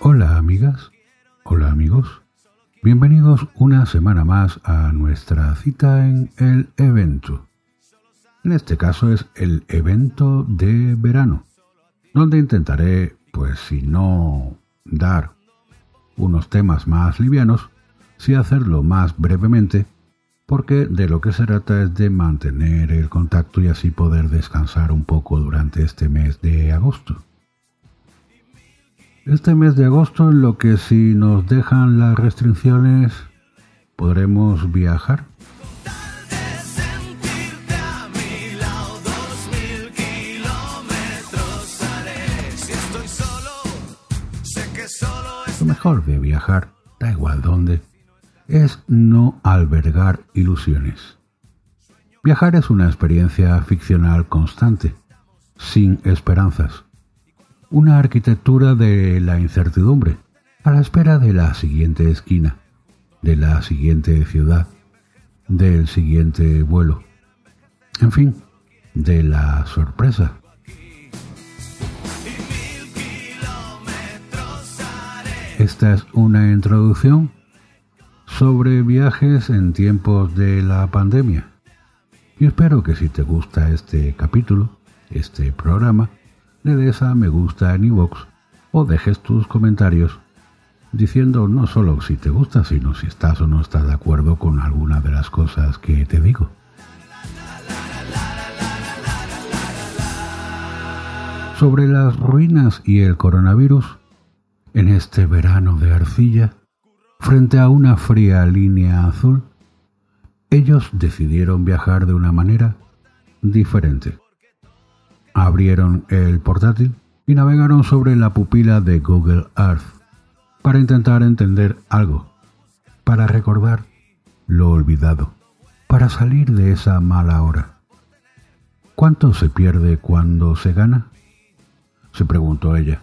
Hola amigas, hola amigos. Bienvenidos una semana más a nuestra cita en el evento. En este caso es el evento de verano, donde intentaré, pues si no dar unos temas más livianos, sí hacerlo más brevemente, porque de lo que se trata es de mantener el contacto y así poder descansar un poco durante este mes de agosto. Este mes de agosto en lo que si nos dejan las restricciones podremos viajar. Lo mejor de viajar, da igual dónde, es no albergar ilusiones. Viajar es una experiencia ficcional constante, sin esperanzas. Una arquitectura de la incertidumbre, a la espera de la siguiente esquina, de la siguiente ciudad, del siguiente vuelo. En fin, de la sorpresa. Esta es una introducción sobre viajes en tiempos de la pandemia. Y espero que si te gusta este capítulo, este programa, le des a me gusta en iVoox o dejes tus comentarios diciendo no solo si te gusta, sino si estás o no estás de acuerdo con alguna de las cosas que te digo. Sobre las ruinas y el coronavirus, en este verano de arcilla, frente a una fría línea azul, ellos decidieron viajar de una manera diferente. Abrieron el portátil y navegaron sobre la pupila de Google Earth para intentar entender algo, para recordar lo olvidado, para salir de esa mala hora. ¿Cuánto se pierde cuando se gana? se preguntó ella.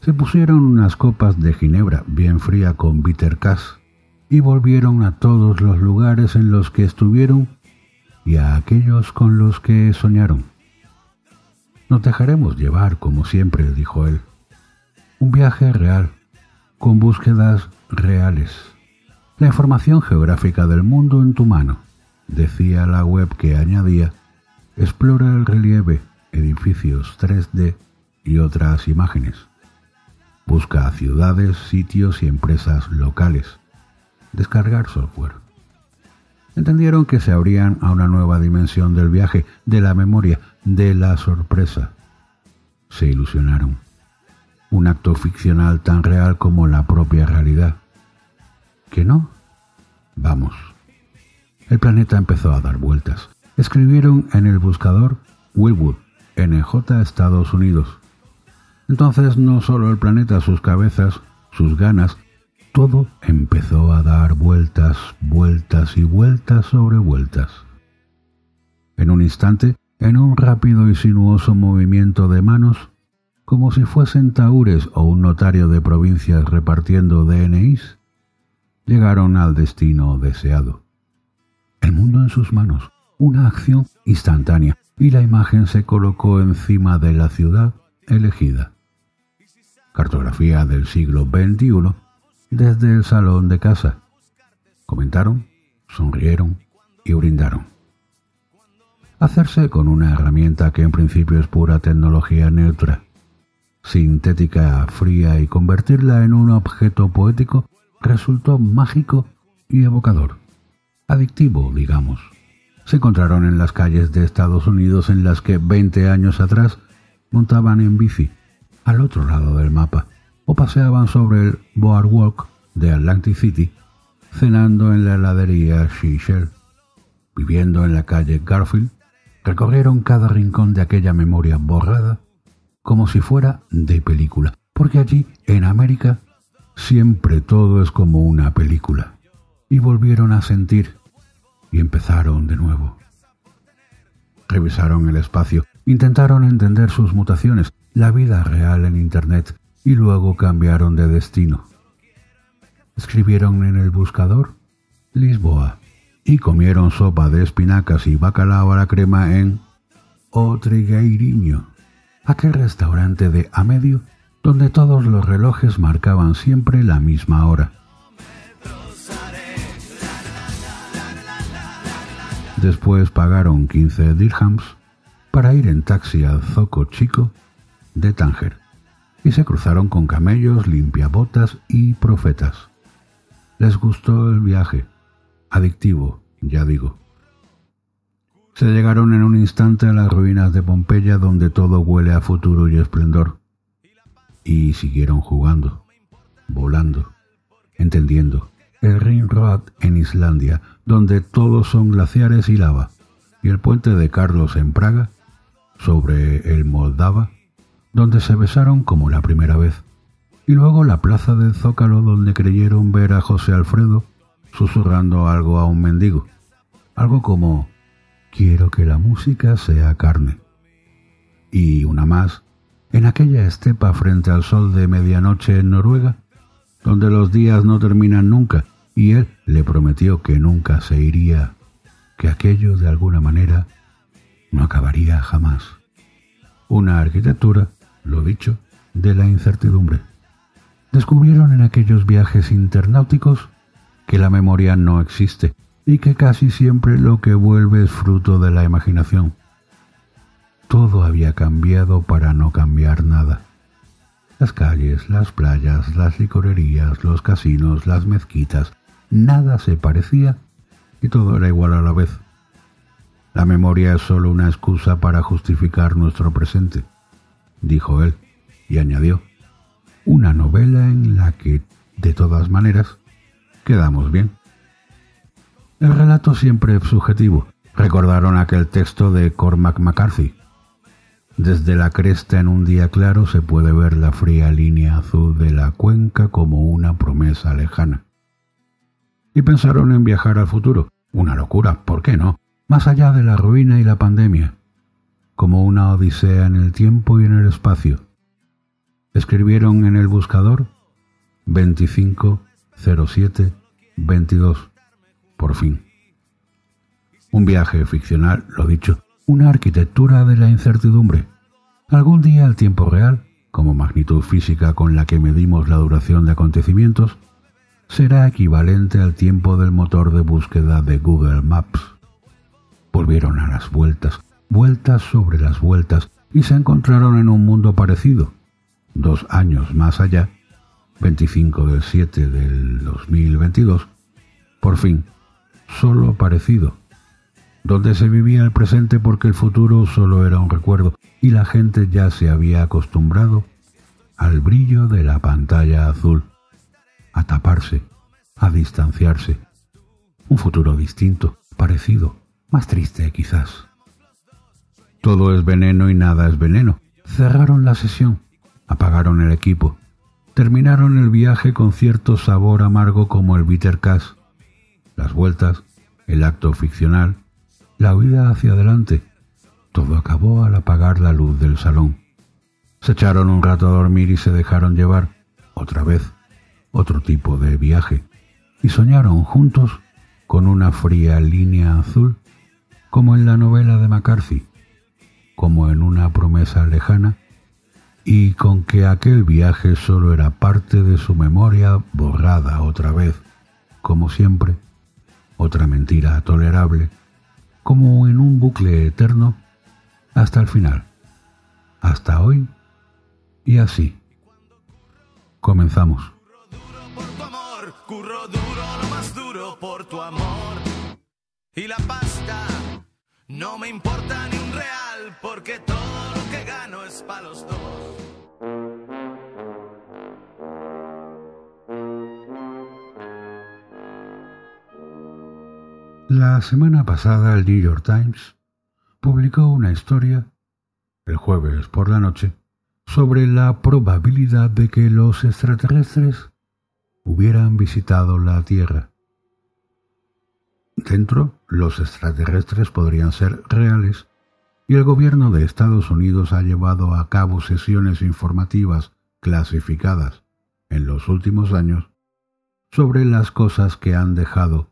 Se pusieron unas copas de ginebra bien fría con bitter cass y volvieron a todos los lugares en los que estuvieron y a aquellos con los que soñaron. Nos dejaremos llevar, como siempre, dijo él. Un viaje real, con búsquedas reales. La información geográfica del mundo en tu mano, decía la web que añadía, explora el relieve, edificios 3D y otras imágenes. Busca ciudades, sitios y empresas locales. Descargar software. Entendieron que se abrían a una nueva dimensión del viaje, de la memoria, de la sorpresa. Se ilusionaron. Un acto ficcional tan real como la propia realidad. ¿Que no? Vamos. El planeta empezó a dar vueltas. Escribieron en el buscador Willwood, NJ Estados Unidos. Entonces no solo el planeta, sus cabezas, sus ganas, todo empezó a dar vueltas, vueltas y vueltas sobre vueltas. En un instante, en un rápido y sinuoso movimiento de manos, como si fuesen taúres o un notario de provincias repartiendo DNIs, llegaron al destino deseado. El mundo en sus manos, una acción instantánea, y la imagen se colocó encima de la ciudad elegida. Cartografía del siglo XXI desde el salón de casa. Comentaron, sonrieron y brindaron. Hacerse con una herramienta que en principio es pura tecnología neutra, sintética, fría y convertirla en un objeto poético resultó mágico y evocador. Adictivo, digamos. Se encontraron en las calles de Estados Unidos en las que 20 años atrás montaban en bici al otro lado del mapa o paseaban sobre el boardwalk de Atlantic City, cenando en la heladería Shell. Viviendo en la calle Garfield, recorrieron cada rincón de aquella memoria borrada como si fuera de película, porque allí, en América, siempre todo es como una película. Y volvieron a sentir y empezaron de nuevo. Revisaron el espacio, intentaron entender sus mutaciones, la vida real en Internet, y luego cambiaron de destino. Escribieron en el buscador Lisboa y comieron sopa de espinacas y bacalao a la crema en O Trigueirinho, aquel restaurante de a medio donde todos los relojes marcaban siempre la misma hora. Después pagaron 15 dirhams para ir en taxi al Zoco Chico de Tánger y se cruzaron con camellos, limpiabotas y profetas. Les gustó el viaje, adictivo, ya digo. Se llegaron en un instante a las ruinas de Pompeya donde todo huele a futuro y esplendor. Y siguieron jugando, volando, entendiendo. El Ringrad en Islandia, donde todos son glaciares y lava, y el puente de Carlos en Praga, sobre el Moldava, donde se besaron como la primera vez, y luego la plaza del Zócalo donde creyeron ver a José Alfredo susurrando algo a un mendigo, algo como quiero que la música sea carne. Y una más, en aquella estepa frente al sol de medianoche en Noruega, donde los días no terminan nunca, y él le prometió que nunca se iría, que aquello de alguna manera no acabaría jamás. Una arquitectura lo dicho, de la incertidumbre. Descubrieron en aquellos viajes internáuticos que la memoria no existe y que casi siempre lo que vuelve es fruto de la imaginación. Todo había cambiado para no cambiar nada. Las calles, las playas, las licorerías, los casinos, las mezquitas, nada se parecía y todo era igual a la vez. La memoria es solo una excusa para justificar nuestro presente dijo él, y añadió, una novela en la que, de todas maneras, quedamos bien. El relato siempre es subjetivo. Recordaron aquel texto de Cormac McCarthy. Desde la cresta en un día claro se puede ver la fría línea azul de la cuenca como una promesa lejana. Y pensaron en viajar al futuro. Una locura, ¿por qué no? Más allá de la ruina y la pandemia como una odisea en el tiempo y en el espacio. Escribieron en el buscador 250722. Por fin. Un viaje ficcional, lo dicho, una arquitectura de la incertidumbre. Algún día el tiempo real, como magnitud física con la que medimos la duración de acontecimientos, será equivalente al tiempo del motor de búsqueda de Google Maps. Volvieron a las vueltas, vueltas sobre las vueltas y se encontraron en un mundo parecido. Dos años más allá, 25 del 7 del 2022, por fin, solo parecido, donde se vivía el presente porque el futuro solo era un recuerdo y la gente ya se había acostumbrado al brillo de la pantalla azul, a taparse, a distanciarse. Un futuro distinto, parecido, más triste quizás. Todo es veneno y nada es veneno. Cerraron la sesión, apagaron el equipo, terminaron el viaje con cierto sabor amargo como el bitter cash, las vueltas, el acto ficcional, la huida hacia adelante. Todo acabó al apagar la luz del salón. Se echaron un rato a dormir y se dejaron llevar, otra vez, otro tipo de viaje, y soñaron juntos con una fría línea azul, como en la novela de McCarthy, como en una promesa lejana, y con que aquel viaje solo era parte de su memoria borrada otra vez, como siempre, otra mentira tolerable, como en un bucle eterno, hasta el final, hasta hoy y así. Comenzamos. Curro duro, lo más duro por tu amor. Y la pasta no me importa ni un real, porque todo lo que gano es para los dos. La semana pasada el New York Times publicó una historia, el jueves por la noche, sobre la probabilidad de que los extraterrestres hubieran visitado la Tierra. Dentro, los extraterrestres podrían ser reales y el gobierno de Estados Unidos ha llevado a cabo sesiones informativas clasificadas en los últimos años sobre las cosas que han dejado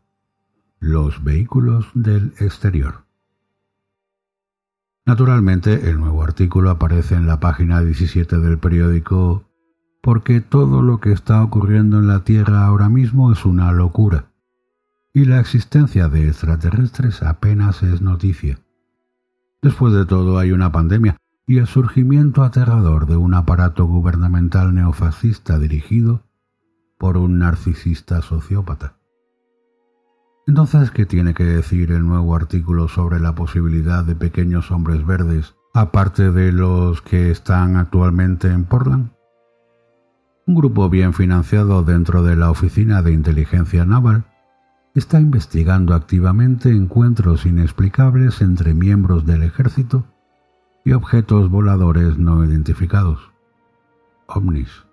los vehículos del exterior. Naturalmente, el nuevo artículo aparece en la página 17 del periódico porque todo lo que está ocurriendo en la Tierra ahora mismo es una locura, y la existencia de extraterrestres apenas es noticia. Después de todo hay una pandemia y el surgimiento aterrador de un aparato gubernamental neofascista dirigido por un narcisista sociópata. Entonces, ¿qué tiene que decir el nuevo artículo sobre la posibilidad de pequeños hombres verdes, aparte de los que están actualmente en Portland? Un grupo bien financiado dentro de la Oficina de Inteligencia Naval está investigando activamente encuentros inexplicables entre miembros del ejército y objetos voladores no identificados, ovnis.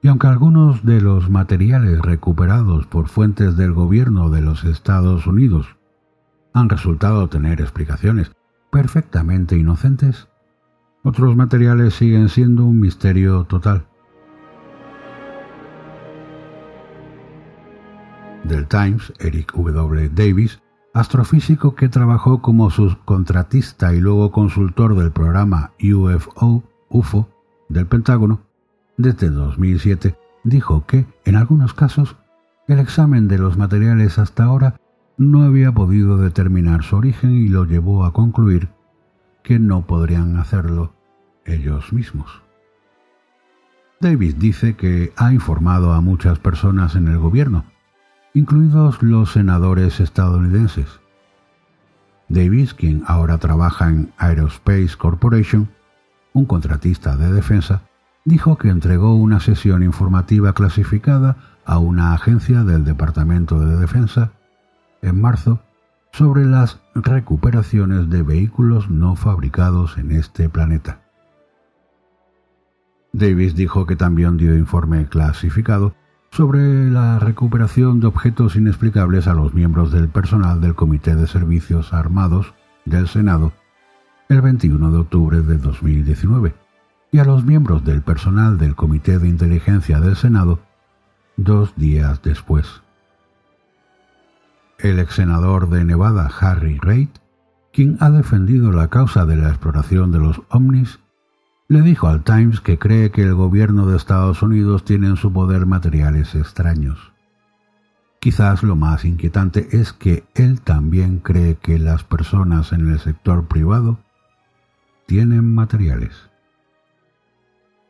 Y aunque algunos de los materiales recuperados por fuentes del gobierno de los Estados Unidos han resultado tener explicaciones perfectamente inocentes, otros materiales siguen siendo un misterio total. Del Times, Eric W. Davis, astrofísico que trabajó como subcontratista y luego consultor del programa UFO, UFO del Pentágono, desde 2007 dijo que, en algunos casos, el examen de los materiales hasta ahora no había podido determinar su origen y lo llevó a concluir que no podrían hacerlo ellos mismos. Davis dice que ha informado a muchas personas en el gobierno, incluidos los senadores estadounidenses. Davis, quien ahora trabaja en Aerospace Corporation, un contratista de defensa, dijo que entregó una sesión informativa clasificada a una agencia del Departamento de Defensa en marzo sobre las recuperaciones de vehículos no fabricados en este planeta. Davis dijo que también dio informe clasificado sobre la recuperación de objetos inexplicables a los miembros del personal del Comité de Servicios Armados del Senado el 21 de octubre de 2019 y a los miembros del personal del Comité de Inteligencia del Senado dos días después. El ex senador de Nevada, Harry Reid, quien ha defendido la causa de la exploración de los ovnis, le dijo al Times que cree que el gobierno de Estados Unidos tiene en su poder materiales extraños. Quizás lo más inquietante es que él también cree que las personas en el sector privado tienen materiales.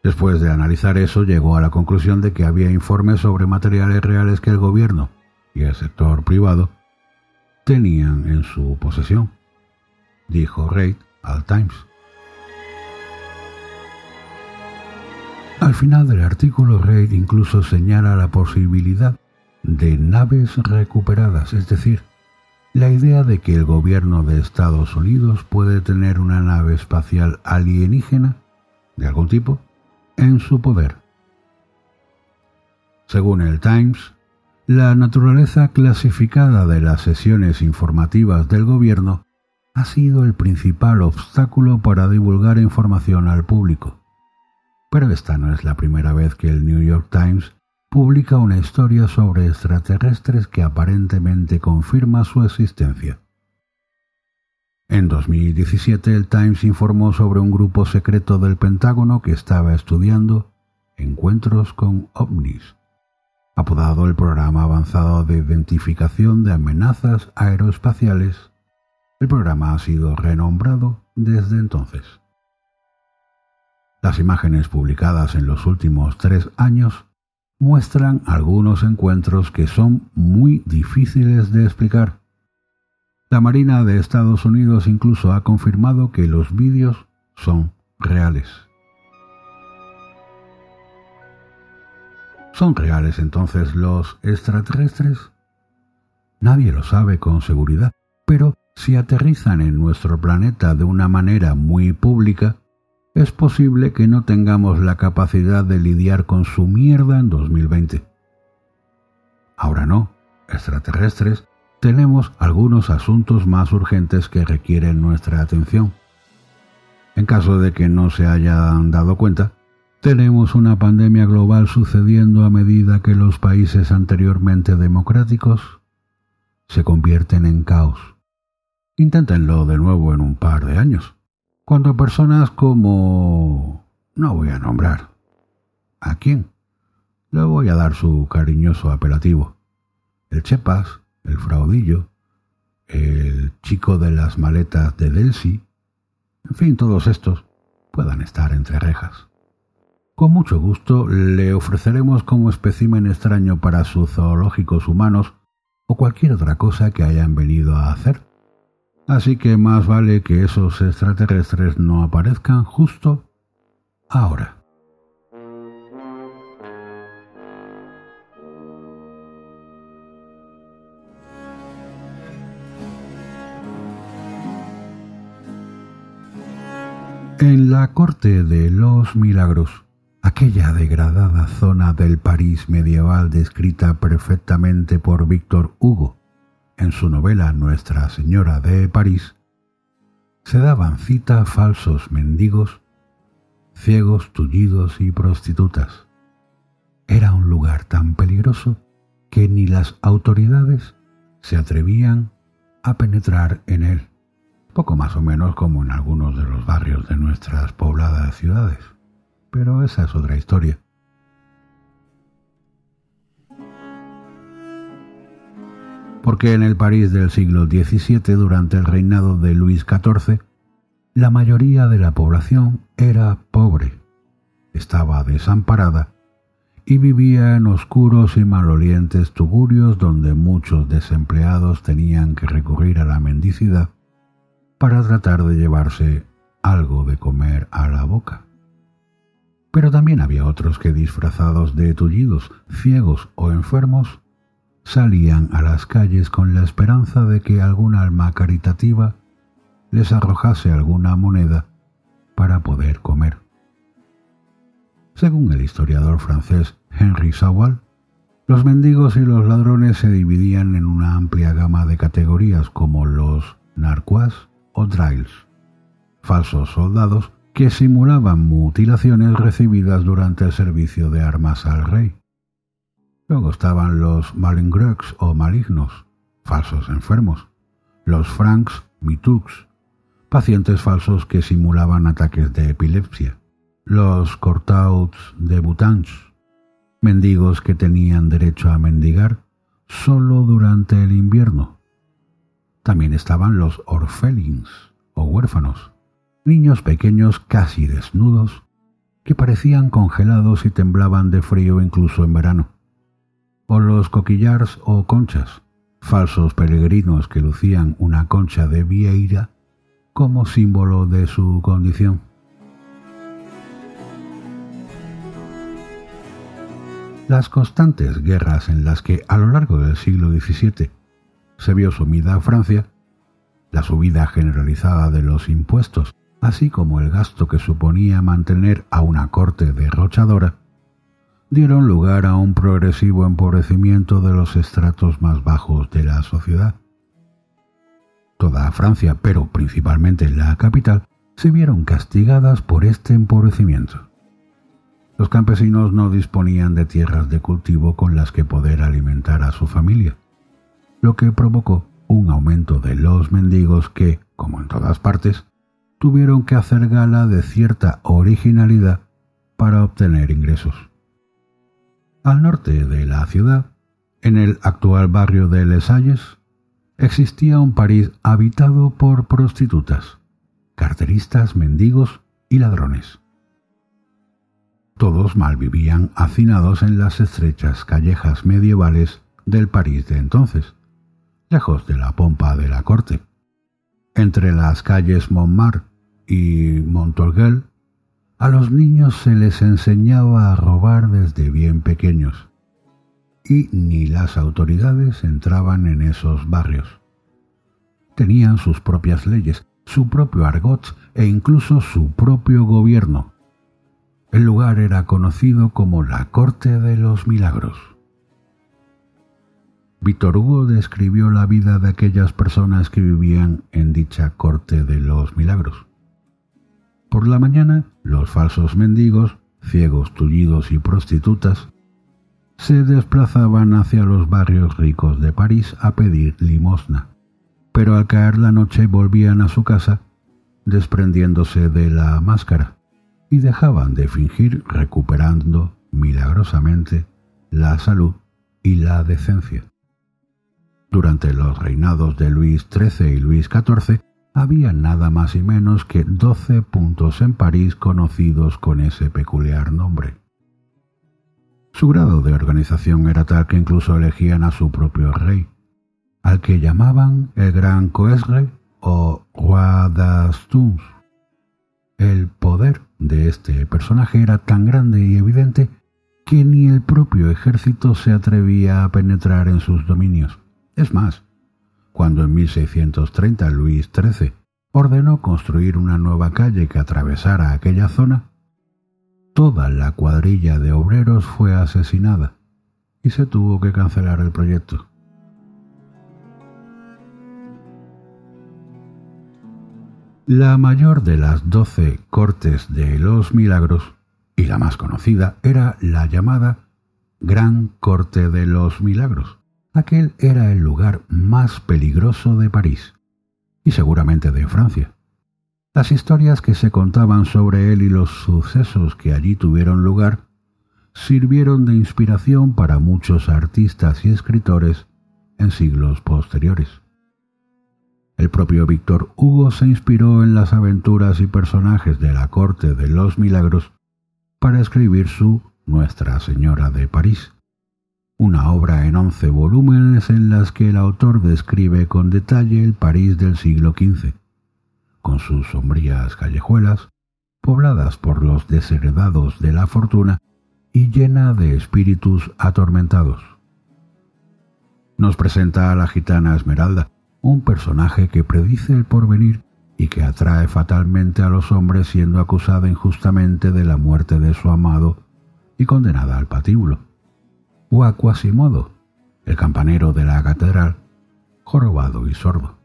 Después de analizar eso, llegó a la conclusión de que había informes sobre materiales reales que el gobierno y el sector privado tenían en su posesión, dijo Reid al Times. Al final del artículo, Reid incluso señala la posibilidad de naves recuperadas, es decir, la idea de que el gobierno de Estados Unidos puede tener una nave espacial alienígena de algún tipo en su poder. Según el Times, la naturaleza clasificada de las sesiones informativas del gobierno ha sido el principal obstáculo para divulgar información al público. Pero esta no es la primera vez que el New York Times publica una historia sobre extraterrestres que aparentemente confirma su existencia. En 2017 el Times informó sobre un grupo secreto del Pentágono que estaba estudiando encuentros con ovnis, apodado el Programa Avanzado de Identificación de Amenazas Aeroespaciales. El programa ha sido renombrado desde entonces. Las imágenes publicadas en los últimos tres años muestran algunos encuentros que son muy difíciles de explicar la Marina de Estados Unidos incluso ha confirmado que los vídeos son reales. ¿Son reales entonces los extraterrestres? Nadie lo sabe con seguridad, pero si aterrizan en nuestro planeta de una manera muy pública, es posible que no tengamos la capacidad de lidiar con su mierda en 2020. Ahora no, extraterrestres tenemos algunos asuntos más urgentes que requieren nuestra atención. En caso de que no se hayan dado cuenta, tenemos una pandemia global sucediendo a medida que los países anteriormente democráticos se convierten en caos. Inténtenlo de nuevo en un par de años, cuando personas como... no voy a nombrar, ¿A quién? Le voy a dar su cariñoso apelativo. El Chepas, el fraudillo, el chico de las maletas de Delsi, en fin, todos estos puedan estar entre rejas. Con mucho gusto le ofreceremos como espécimen extraño para sus zoológicos humanos o cualquier otra cosa que hayan venido a hacer. Así que más vale que esos extraterrestres no aparezcan justo ahora. En la corte de los milagros, aquella degradada zona del París medieval descrita perfectamente por Víctor Hugo en su novela Nuestra Señora de París, se daban cita falsos mendigos, ciegos, tullidos y prostitutas. Era un lugar tan peligroso que ni las autoridades se atrevían a penetrar en él poco más o menos como en algunos de los barrios de nuestras pobladas ciudades. Pero esa es otra historia. Porque en el París del siglo XVII, durante el reinado de Luis XIV, la mayoría de la población era pobre, estaba desamparada y vivía en oscuros y malolientes tugurios donde muchos desempleados tenían que recurrir a la mendicidad para tratar de llevarse algo de comer a la boca. Pero también había otros que disfrazados de tullidos, ciegos o enfermos, salían a las calles con la esperanza de que algún alma caritativa les arrojase alguna moneda para poder comer. Según el historiador francés Henri Sawal, los mendigos y los ladrones se dividían en una amplia gama de categorías como los narquois, o drails, falsos soldados que simulaban mutilaciones recibidas durante el servicio de armas al rey. Luego estaban los malingreux o malignos, falsos enfermos, los francs mitux, pacientes falsos que simulaban ataques de epilepsia, los cortauts de Butange, mendigos que tenían derecho a mendigar solo durante el invierno, también estaban los orfelins o huérfanos, niños pequeños casi desnudos que parecían congelados y temblaban de frío incluso en verano. O los coquillars o conchas, falsos peregrinos que lucían una concha de vieira como símbolo de su condición. Las constantes guerras en las que a lo largo del siglo XVII se vio sumida a Francia, la subida generalizada de los impuestos, así como el gasto que suponía mantener a una corte derrochadora, dieron lugar a un progresivo empobrecimiento de los estratos más bajos de la sociedad. Toda Francia, pero principalmente la capital, se vieron castigadas por este empobrecimiento. Los campesinos no disponían de tierras de cultivo con las que poder alimentar a su familia lo que provocó un aumento de los mendigos que, como en todas partes, tuvieron que hacer gala de cierta originalidad para obtener ingresos. Al norte de la ciudad, en el actual barrio de Les Halles, existía un París habitado por prostitutas, carteristas, mendigos y ladrones. Todos malvivían hacinados en las estrechas callejas medievales del París de entonces, lejos de la pompa de la corte. Entre las calles Montmartre y Montorguel, a los niños se les enseñaba a robar desde bien pequeños, y ni las autoridades entraban en esos barrios. Tenían sus propias leyes, su propio argot e incluso su propio gobierno. El lugar era conocido como la Corte de los Milagros. Víctor Hugo describió la vida de aquellas personas que vivían en dicha corte de los milagros. Por la mañana, los falsos mendigos, ciegos, tullidos y prostitutas se desplazaban hacia los barrios ricos de París a pedir limosna, pero al caer la noche volvían a su casa desprendiéndose de la máscara y dejaban de fingir recuperando milagrosamente la salud y la decencia. Durante los reinados de Luis XIII y Luis XIV había nada más y menos que doce puntos en París conocidos con ese peculiar nombre. Su grado de organización era tal que incluso elegían a su propio rey, al que llamaban el Gran Coesre o Roi d'Astums. El poder de este personaje era tan grande y evidente que ni el propio ejército se atrevía a penetrar en sus dominios. Es más, cuando en 1630 Luis XIII ordenó construir una nueva calle que atravesara aquella zona, toda la cuadrilla de obreros fue asesinada y se tuvo que cancelar el proyecto. La mayor de las doce cortes de los milagros, y la más conocida, era la llamada Gran Corte de los Milagros, Aquel era el lugar más peligroso de París y seguramente de Francia. Las historias que se contaban sobre él y los sucesos que allí tuvieron lugar sirvieron de inspiración para muchos artistas y escritores en siglos posteriores. El propio Víctor Hugo se inspiró en las aventuras y personajes de la corte de los milagros para escribir su Nuestra Señora de París una obra en once volúmenes en las que el autor describe con detalle el París del siglo XV, con sus sombrías callejuelas, pobladas por los desheredados de la fortuna y llena de espíritus atormentados. Nos presenta a la gitana Esmeralda, un personaje que predice el porvenir y que atrae fatalmente a los hombres siendo acusada injustamente de la muerte de su amado y condenada al patíbulo o a Quasimodo, el campanero de la catedral, jorobado y sordo.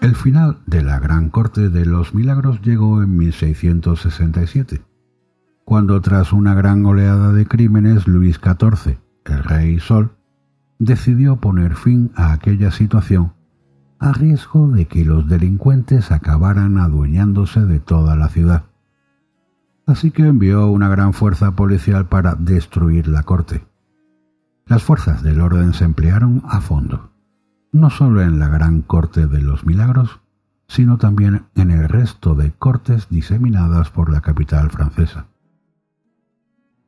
El final de la Gran Corte de los Milagros llegó en 1667, cuando tras una gran oleada de crímenes Luis XIV, el rey Sol, decidió poner fin a aquella situación a riesgo de que los delincuentes acabaran adueñándose de toda la ciudad así que envió una gran fuerza policial para destruir la corte. Las fuerzas del orden se emplearon a fondo, no solo en la gran corte de los milagros, sino también en el resto de cortes diseminadas por la capital francesa.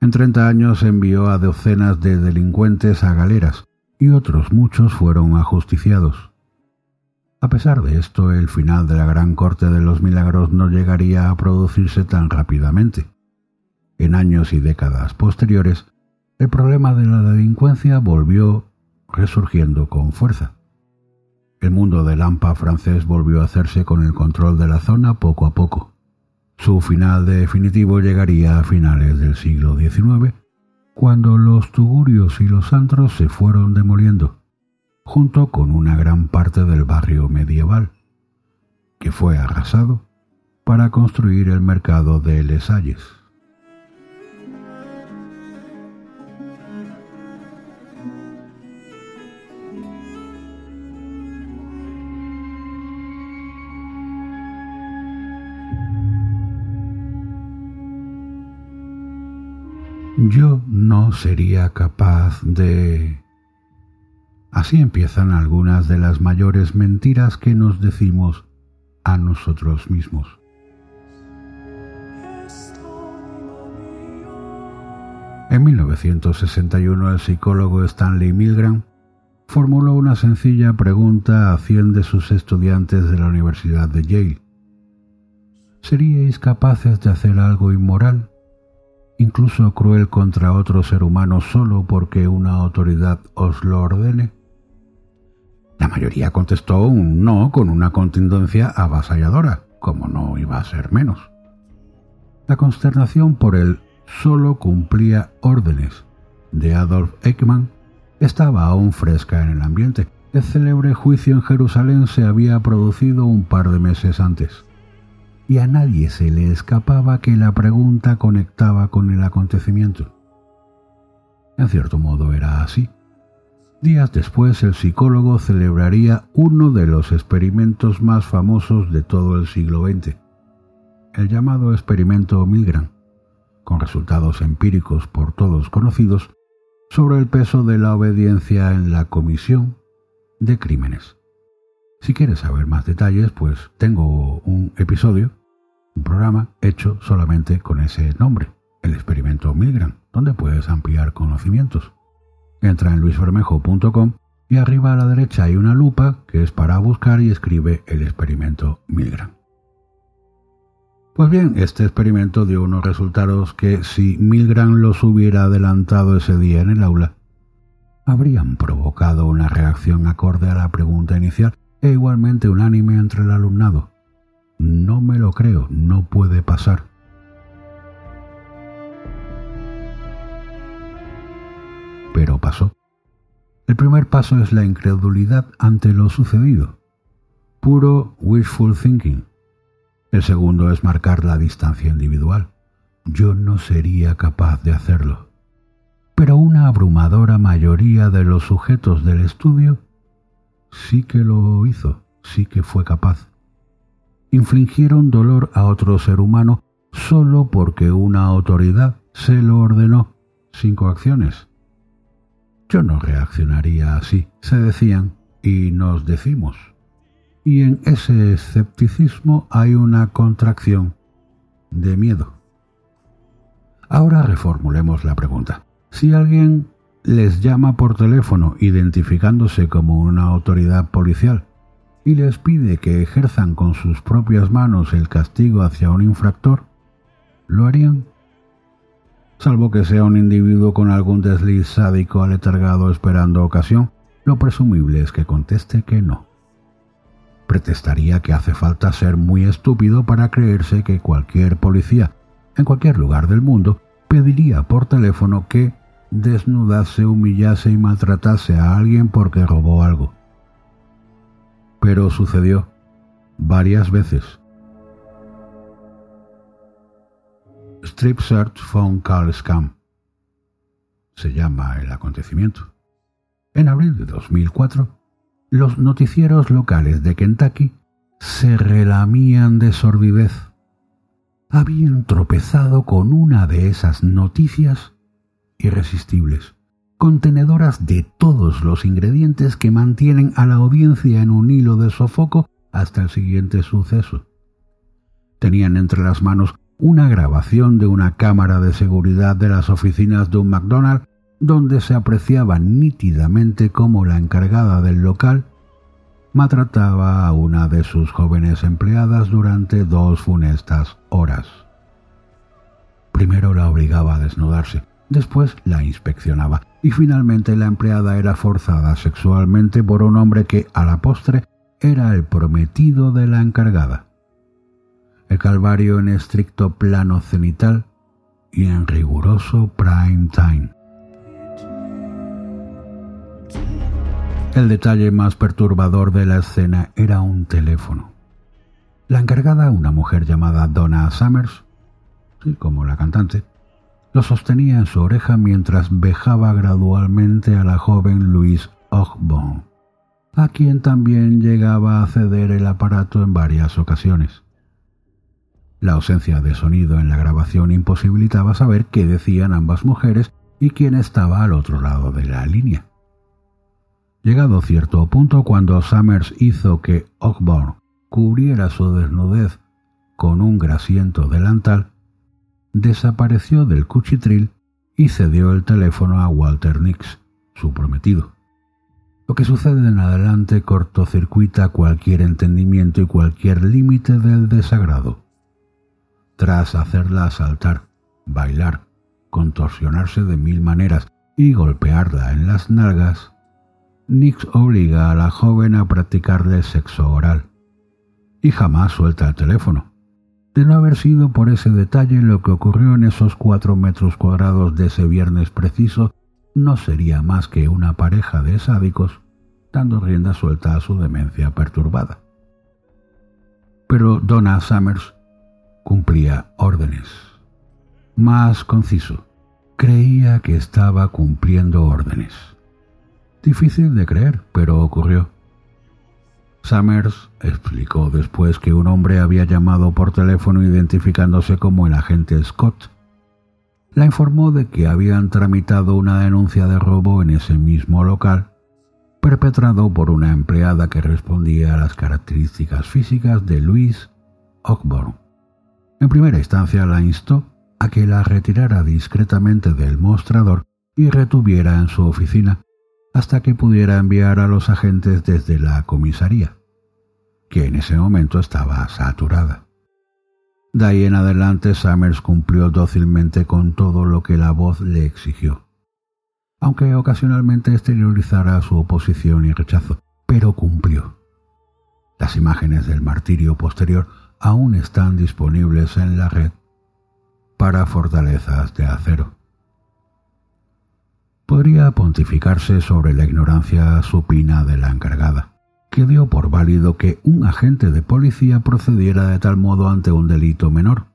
En treinta años envió a docenas de delincuentes a galeras y otros muchos fueron ajusticiados. A pesar de esto, el final de la Gran Corte de los Milagros no llegaría a producirse tan rápidamente. En años y décadas posteriores, el problema de la delincuencia volvió resurgiendo con fuerza. El mundo del AMPA francés volvió a hacerse con el control de la zona poco a poco. Su final definitivo llegaría a finales del siglo XIX, cuando los tugurios y los antros se fueron demoliendo junto con una gran parte del barrio medieval, que fue arrasado para construir el mercado de Les Halles. Yo no sería capaz de Así empiezan algunas de las mayores mentiras que nos decimos a nosotros mismos. En 1961 el psicólogo Stanley Milgram formuló una sencilla pregunta a cien de sus estudiantes de la Universidad de Yale. ¿Seríais capaces de hacer algo inmoral, incluso cruel contra otro ser humano solo porque una autoridad os lo ordene? La mayoría contestó un no con una contundencia avasalladora, como no iba a ser menos. La consternación por el solo cumplía órdenes de Adolf Eichmann estaba aún fresca en el ambiente. El célebre juicio en Jerusalén se había producido un par de meses antes, y a nadie se le escapaba que la pregunta conectaba con el acontecimiento. En cierto modo era así. Días después el psicólogo celebraría uno de los experimentos más famosos de todo el siglo XX, el llamado experimento Milgram, con resultados empíricos por todos conocidos, sobre el peso de la obediencia en la comisión de crímenes. Si quieres saber más detalles, pues tengo un episodio, un programa hecho solamente con ese nombre, el experimento Milgram, donde puedes ampliar conocimientos. Entra en luisbermejo.com y arriba a la derecha hay una lupa que es para buscar y escribe el experimento Milgram. Pues bien, este experimento dio unos resultados que si Milgram los hubiera adelantado ese día en el aula, habrían provocado una reacción acorde a la pregunta inicial e igualmente unánime entre el alumnado. No me lo creo, no puede pasar. El primer paso es la incredulidad ante lo sucedido. Puro wishful thinking. El segundo es marcar la distancia individual. Yo no sería capaz de hacerlo. Pero una abrumadora mayoría de los sujetos del estudio sí que lo hizo, sí que fue capaz. Infligieron dolor a otro ser humano solo porque una autoridad se lo ordenó, sin coacciones. Yo no reaccionaría así, se decían, y nos decimos. Y en ese escepticismo hay una contracción de miedo. Ahora reformulemos la pregunta. Si alguien les llama por teléfono identificándose como una autoridad policial y les pide que ejerzan con sus propias manos el castigo hacia un infractor, ¿lo harían? Salvo que sea un individuo con algún desliz sádico aletargado esperando ocasión, lo presumible es que conteste que no. Pretestaría que hace falta ser muy estúpido para creerse que cualquier policía, en cualquier lugar del mundo, pediría por teléfono que desnudase, humillase y maltratase a alguien porque robó algo. Pero sucedió varias veces. Strip Search Phone Call Scam se llama el acontecimiento. En abril de 2004, los noticieros locales de Kentucky se relamían de sordidez. Habían tropezado con una de esas noticias irresistibles, contenedoras de todos los ingredientes que mantienen a la audiencia en un hilo de sofoco hasta el siguiente suceso. Tenían entre las manos una grabación de una cámara de seguridad de las oficinas de un McDonald's donde se apreciaba nítidamente cómo la encargada del local maltrataba a una de sus jóvenes empleadas durante dos funestas horas. Primero la obligaba a desnudarse, Después la inspeccionaba y finalmente la empleada era forzada sexualmente por un hombre que, a la postre, era el prometido de la encargada. El calvario en estricto plano cenital y en riguroso prime time. El detalle más perturbador de la escena era un teléfono. La encargada, una mujer llamada Donna Summers, sí, como la cantante, lo sostenía en su oreja mientras vejaba gradualmente a la joven Louise Ogborn, a quien también llegaba a ceder el aparato en varias ocasiones. La ausencia de sonido en la grabación imposibilitaba saber qué decían ambas mujeres y quién estaba al otro lado de la línea. Llegado cierto punto, cuando Summers hizo que Ogborn cubriera su desnudez con un grasiento delantal, desapareció del cuchitril y cedió el teléfono a Walter Nix, su prometido. Lo que sucede en adelante cortocircuita cualquier entendimiento y cualquier límite del desagrado. Tras hacerla saltar, bailar, contorsionarse de mil maneras y golpearla en las nalgas, Nix obliga a la joven a practicarle sexo oral y jamás suelta el teléfono de no haber sido por ese detalle lo que ocurrió en esos cuatro metros cuadrados de ese viernes preciso, no sería más que una pareja de sádicos dando rienda suelta a su demencia perturbada. Pero Donna Summers cumplía órdenes. Más conciso, creía que estaba cumpliendo órdenes. Difícil de creer, pero ocurrió. Summers explicó después que un hombre había llamado por teléfono identificándose como el agente Scott la informó de que habían tramitado una denuncia de robo en ese mismo local, perpetrado por una empleada que respondía a las características físicas de Louise Ogborn. En primera instancia la instó a que la retirara discretamente del mostrador y retuviera en su oficina hasta que pudiera enviar a los agentes desde la comisaría, que en ese momento estaba saturada. De ahí en adelante Summers cumplió dócilmente con todo lo que la voz le exigió, aunque ocasionalmente exteriorizara su oposición y rechazo, pero cumplió. Las imágenes del martirio posterior aún están disponibles en la red para fortalezas de acero. Podría pontificarse sobre la ignorancia supina de la encargada que dio por válido que un agente de policía procediera de tal modo ante un delito menor,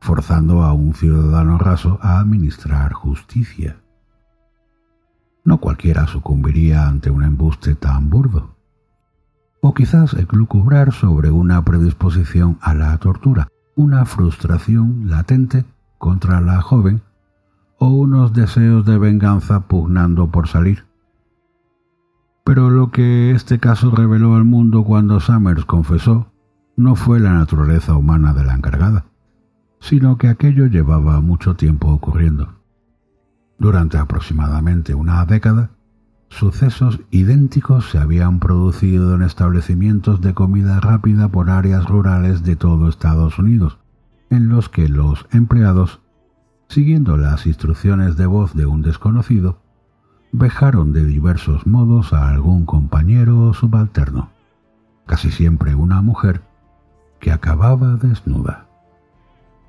forzando a un ciudadano raso a administrar justicia. No cualquiera sucumbiría ante un embuste tan burdo. O quizás elucubrar sobre una predisposición a la tortura, una frustración latente contra la joven o unos deseos de venganza pugnando por salir. Pero lo que este caso reveló al mundo cuando Summers confesó no fue la naturaleza humana de la encargada, sino que aquello llevaba mucho tiempo ocurriendo. Durante aproximadamente una década, sucesos idénticos se habían producido en establecimientos de comida rápida por áreas rurales de todo Estados Unidos, en los que los empleados, siguiendo las instrucciones de voz de un desconocido, vejaron de diversos modos a algún compañero o subalterno, casi siempre una mujer, que acababa desnuda.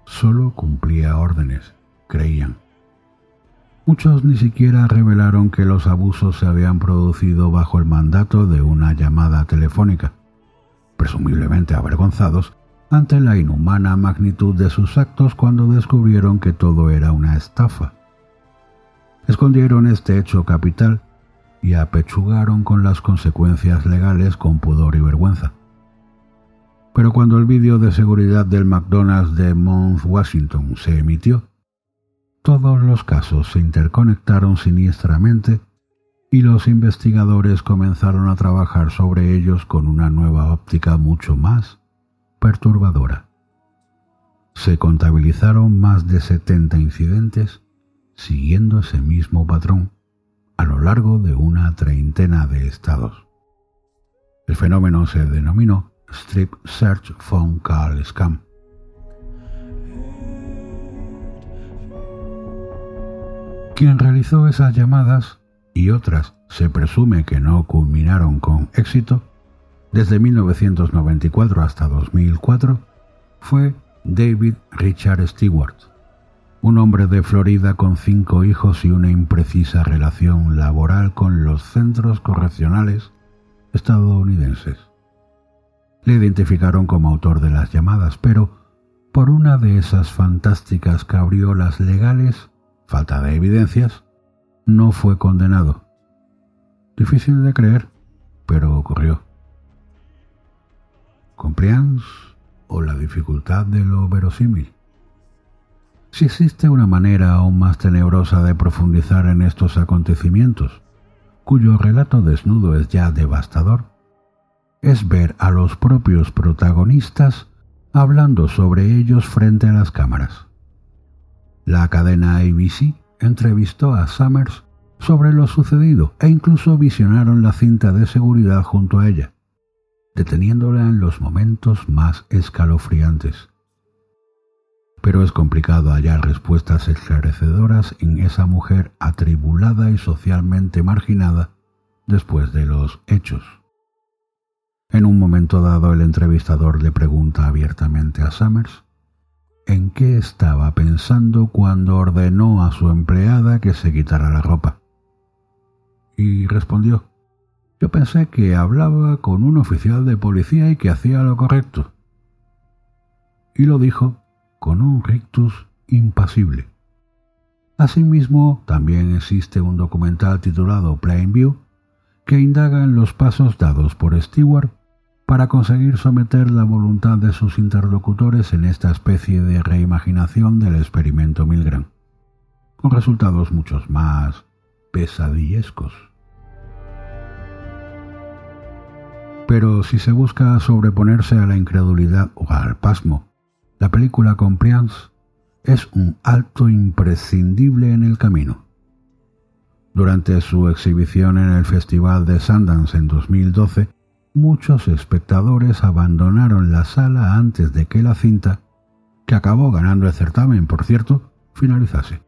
Solo cumplía órdenes, creían. Muchos ni siquiera revelaron que los abusos se habían producido bajo el mandato de una llamada telefónica, presumiblemente avergonzados ante la inhumana magnitud de sus actos cuando descubrieron que todo era una estafa escondieron este hecho capital y apechugaron con las consecuencias legales con pudor y vergüenza. Pero cuando el vídeo de seguridad del McDonald's de Mount Washington se emitió, todos los casos se interconectaron siniestramente y los investigadores comenzaron a trabajar sobre ellos con una nueva óptica mucho más perturbadora. Se contabilizaron más de 70 incidentes siguiendo ese mismo patrón a lo largo de una treintena de estados. El fenómeno se denominó Strip Search Phone Call Scam. Quien realizó esas llamadas y otras se presume que no culminaron con éxito, desde 1994 hasta 2004, fue David Richard Stewart, un hombre de Florida con cinco hijos y una imprecisa relación laboral con los centros correccionales estadounidenses. Le identificaron como autor de las llamadas, pero por una de esas fantásticas cabriolas legales, falta de evidencias, no fue condenado. Difícil de creer, pero ocurrió. ¿Compliance o la dificultad de lo verosímil? Si existe una manera aún más tenebrosa de profundizar en estos acontecimientos, cuyo relato desnudo es ya devastador, es ver a los propios protagonistas hablando sobre ellos frente a las cámaras. La cadena ABC entrevistó a Summers sobre lo sucedido e incluso visionaron la cinta de seguridad junto a ella, deteniéndola en los momentos más escalofriantes pero es complicado hallar respuestas esclarecedoras en esa mujer atribulada y socialmente marginada después de los hechos. En un momento dado el entrevistador le pregunta abiertamente a Summers en qué estaba pensando cuando ordenó a su empleada que se quitara la ropa. Y respondió, yo pensé que hablaba con un oficial de policía y que hacía lo correcto. Y lo dijo con un rictus impasible. Asimismo, también existe un documental titulado Plain View que indaga en los pasos dados por Stewart para conseguir someter la voluntad de sus interlocutores en esta especie de reimaginación del experimento Milgram. con resultados muchos más pesadillescos. Pero si se busca sobreponerse a la incredulidad o al pasmo, la película Compliance es un alto imprescindible en el camino. Durante su exhibición en el Festival de Sundance en 2012, muchos espectadores abandonaron la sala antes de que la cinta, que acabó ganando el certamen, por cierto, finalizase.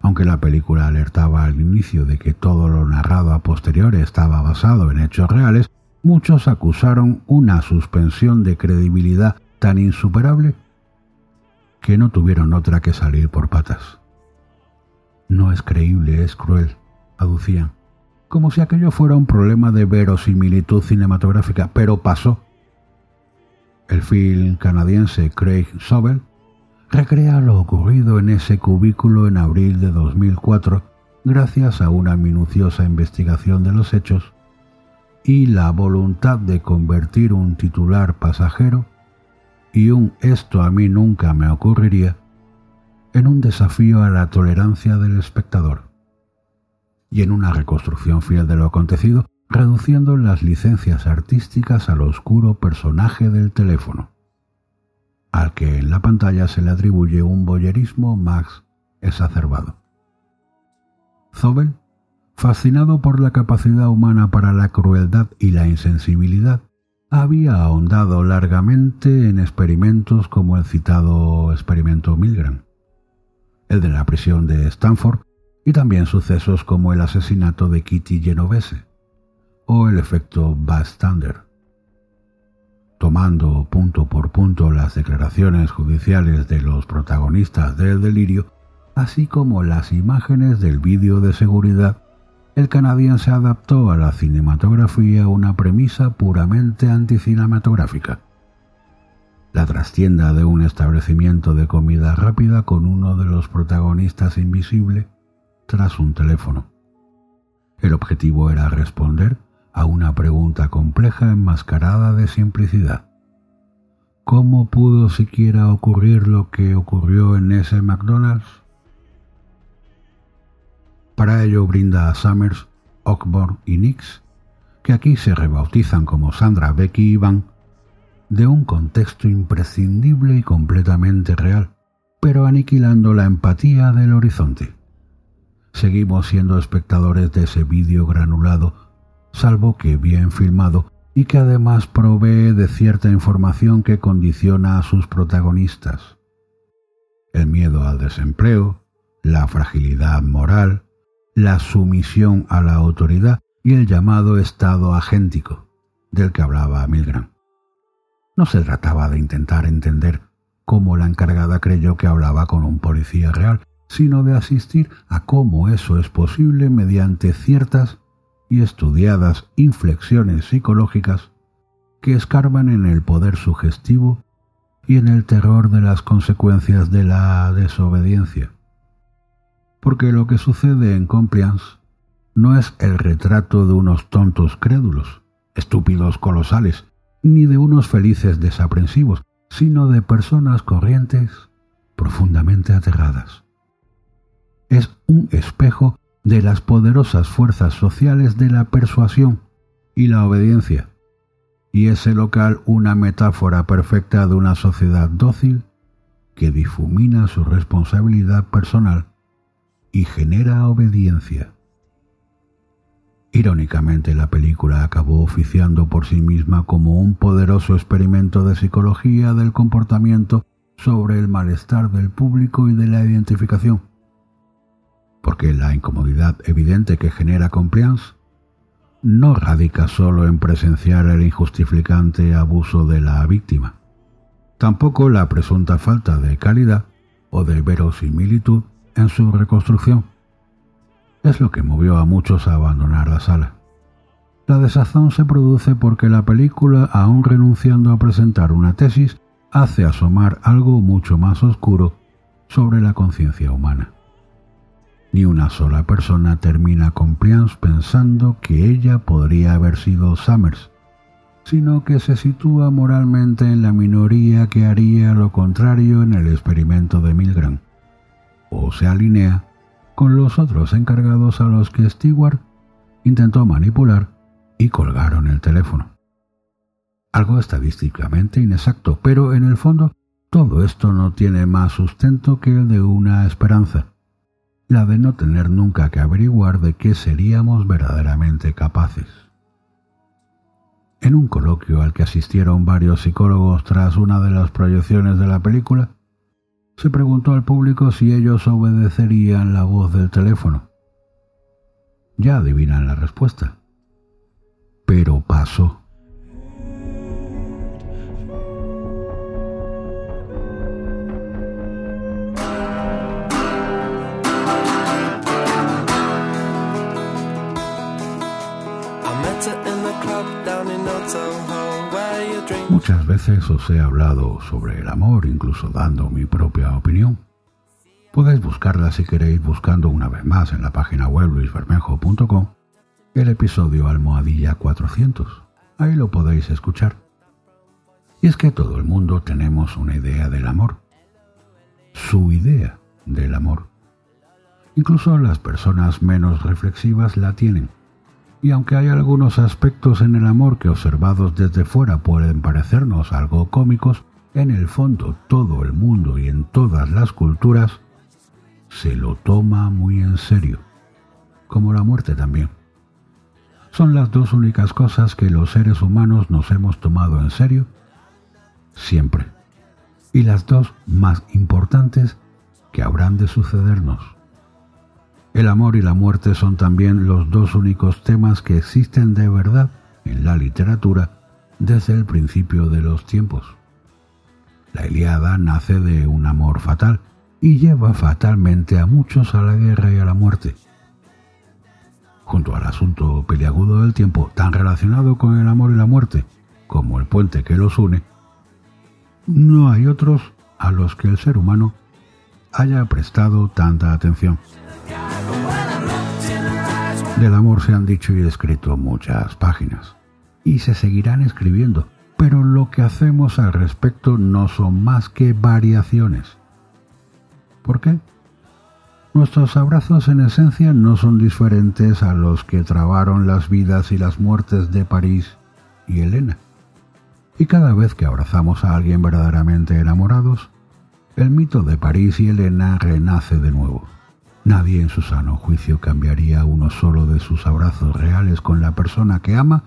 Aunque la película alertaba al inicio de que todo lo narrado a posteriori estaba basado en hechos reales, muchos acusaron una suspensión de credibilidad tan insuperable que no tuvieron otra que salir por patas. No es creíble, es cruel, aducían, como si aquello fuera un problema de verosimilitud cinematográfica, pero pasó. El film canadiense Craig Sobel recrea lo ocurrido en ese cubículo en abril de 2004 gracias a una minuciosa investigación de los hechos y la voluntad de convertir un titular pasajero y un esto a mí nunca me ocurriría en un desafío a la tolerancia del espectador y en una reconstrucción fiel de lo acontecido, reduciendo las licencias artísticas al oscuro personaje del teléfono, al que en la pantalla se le atribuye un boyerismo más exacerbado. Zobel fascinado por la capacidad humana para la crueldad y la insensibilidad, había ahondado largamente en experimentos como el citado experimento Milgram, el de la prisión de Stanford y también sucesos como el asesinato de Kitty Genovese o el efecto bystander. Tomando punto por punto las declaraciones judiciales de los protagonistas del delirio, así como las imágenes del vídeo de seguridad el canadiense adaptó a la cinematografía una premisa puramente anticinematográfica. La trastienda de un establecimiento de comida rápida con uno de los protagonistas invisible tras un teléfono. El objetivo era responder a una pregunta compleja enmascarada de simplicidad. ¿Cómo pudo siquiera ocurrir lo que ocurrió en ese McDonald's? Para ello brinda a Summers, Ockborn y Nix, que aquí se rebautizan como Sandra, Becky y Van, de un contexto imprescindible y completamente real, pero aniquilando la empatía del horizonte. Seguimos siendo espectadores de ese vídeo granulado, salvo que bien filmado y que además provee de cierta información que condiciona a sus protagonistas. El miedo al desempleo, la fragilidad moral, la sumisión a la autoridad y el llamado estado agéntico, del que hablaba Milgram. No se trataba de intentar entender cómo la encargada creyó que hablaba con un policía real, sino de asistir a cómo eso es posible mediante ciertas y estudiadas inflexiones psicológicas que escarban en el poder sugestivo y en el terror de las consecuencias de la desobediencia porque lo que sucede en Compliance no es el retrato de unos tontos crédulos, estúpidos colosales, ni de unos felices desaprensivos, sino de personas corrientes profundamente aterradas. Es un espejo de las poderosas fuerzas sociales de la persuasión y la obediencia, y ese local una metáfora perfecta de una sociedad dócil que difumina su responsabilidad personal y genera obediencia. Irónicamente, la película acabó oficiando por sí misma como un poderoso experimento de psicología del comportamiento sobre el malestar del público y de la identificación. Porque la incomodidad evidente que genera compliance no radica solo en presenciar el injustificante abuso de la víctima. Tampoco la presunta falta de calidad o de verosimilitud en su reconstrucción. Es lo que movió a muchos a abandonar la sala. La desazón se produce porque la película, aún renunciando a presentar una tesis, hace asomar algo mucho más oscuro sobre la conciencia humana. Ni una sola persona termina Compliance pensando que ella podría haber sido Summers, sino que se sitúa moralmente en la minoría que haría lo contrario en el experimento de Milgram o se alinea con los otros encargados a los que Stewart intentó manipular y colgaron el teléfono. Algo estadísticamente inexacto, pero en el fondo todo esto no tiene más sustento que el de una esperanza, la de no tener nunca que averiguar de qué seríamos verdaderamente capaces. En un coloquio al que asistieron varios psicólogos tras una de las proyecciones de la película, se preguntó al público si ellos obedecerían la voz del teléfono. Ya adivinan la respuesta. Pero pasó. Muchas veces os he hablado sobre el amor, incluso dando mi propia opinión. Podéis buscarla si queréis buscando una vez más en la página web luisbermejo.com el episodio Almohadilla 400. Ahí lo podéis escuchar. Y es que todo el mundo tenemos una idea del amor. Su idea del amor. Incluso las personas menos reflexivas la tienen y aunque hay algunos aspectos en el amor que observados desde fuera pueden parecernos algo cómicos, en el fondo todo el mundo y en todas las culturas se lo toma muy en serio, como la muerte también. Son las dos únicas cosas que los seres humanos nos hemos tomado en serio siempre, y las dos más importantes que habrán de sucedernos. El amor y la muerte son también los dos únicos temas que existen de verdad en la literatura desde el principio de los tiempos. La Iliada nace de un amor fatal y lleva fatalmente a muchos a la guerra y a la muerte. Junto al asunto peliagudo del tiempo, tan relacionado con el amor y la muerte como el puente que los une, no hay otros a los que el ser humano haya prestado tanta atención. Del amor se han dicho y escrito muchas páginas, y se seguirán escribiendo, pero lo que hacemos al respecto no son más que variaciones. ¿Por qué? Nuestros abrazos en esencia no son diferentes a los que trabaron las vidas y las muertes de París y Elena. Y cada vez que abrazamos a alguien verdaderamente enamorados, el mito de París y Elena renace de nuevo. Nadie en su sano juicio cambiaría uno solo de sus abrazos reales con la persona que ama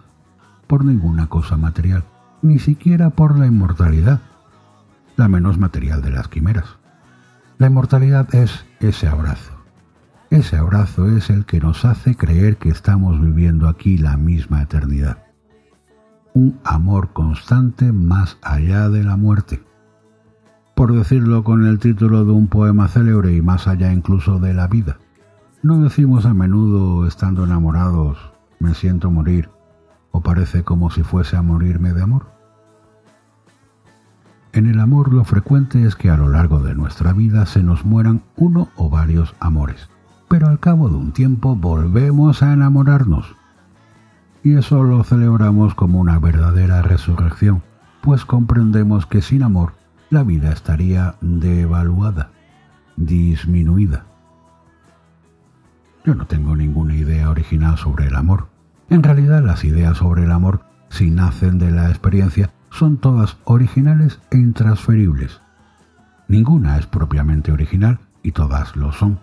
por ninguna cosa material, ni siquiera por la inmortalidad, la menos material de las quimeras. La inmortalidad es ese abrazo. Ese abrazo es el que nos hace creer que estamos viviendo aquí la misma eternidad. Un amor constante más allá de la muerte por decirlo con el título de un poema célebre y más allá incluso de la vida. No decimos a menudo, estando enamorados, me siento morir, o parece como si fuese a morirme de amor. En el amor lo frecuente es que a lo largo de nuestra vida se nos mueran uno o varios amores, pero al cabo de un tiempo volvemos a enamorarnos. Y eso lo celebramos como una verdadera resurrección, pues comprendemos que sin amor la vida estaría devaluada, disminuida. Yo no tengo ninguna idea original sobre el amor. En realidad las ideas sobre el amor, si nacen de la experiencia, son todas originales e intransferibles. Ninguna es propiamente original y todas lo son.